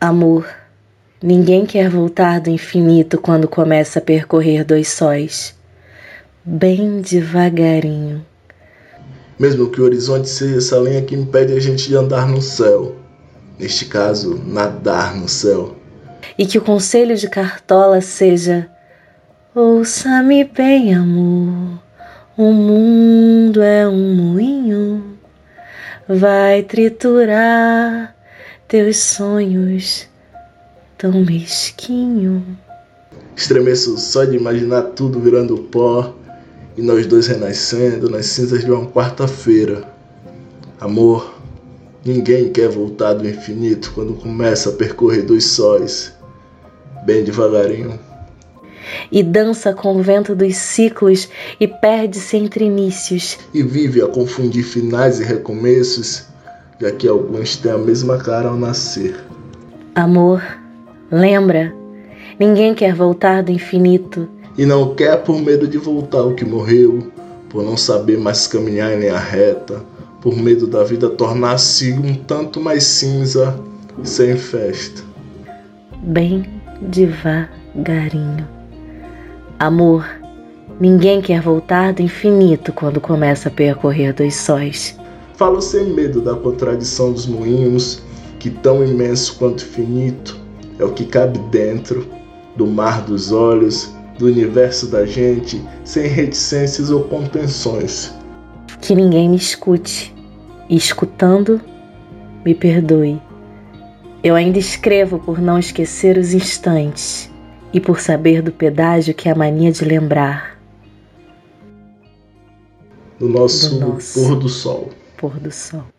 Amor, ninguém quer voltar do infinito quando começa a percorrer dois sóis. Bem devagarinho. Mesmo que o horizonte seja essa linha que impede a gente de andar no céu. Neste caso, nadar no céu. E que o conselho de Cartola seja: Ouça-me bem, amor. O mundo é um moinho, vai triturar teus sonhos tão mesquinho. Estremeço só de imaginar tudo virando pó e nós dois renascendo nas cinzas de uma quarta-feira. Amor, ninguém quer voltar do infinito quando começa a percorrer dois sóis, bem devagarinho. E dança com o vento dos ciclos e perde-se entre inícios. E vive a confundir finais e recomeços já que alguns têm a mesma cara ao nascer. Amor, lembra, ninguém quer voltar do infinito. E não quer por medo de voltar o que morreu, por não saber mais caminhar em linha reta, por medo da vida tornar-se um tanto mais cinza, sem festa. Bem devagarinho. Amor, ninguém quer voltar do infinito quando começa a percorrer dois sóis. Falo sem medo da contradição dos moinhos, que tão imenso quanto finito é o que cabe dentro do mar dos olhos, do universo da gente, sem reticências ou contenções. Que ninguém me escute, e escutando, me perdoe. Eu ainda escrevo por não esquecer os instantes e por saber do pedágio que é a mania de lembrar. Do nosso, do nosso pôr do sol pôr do sol.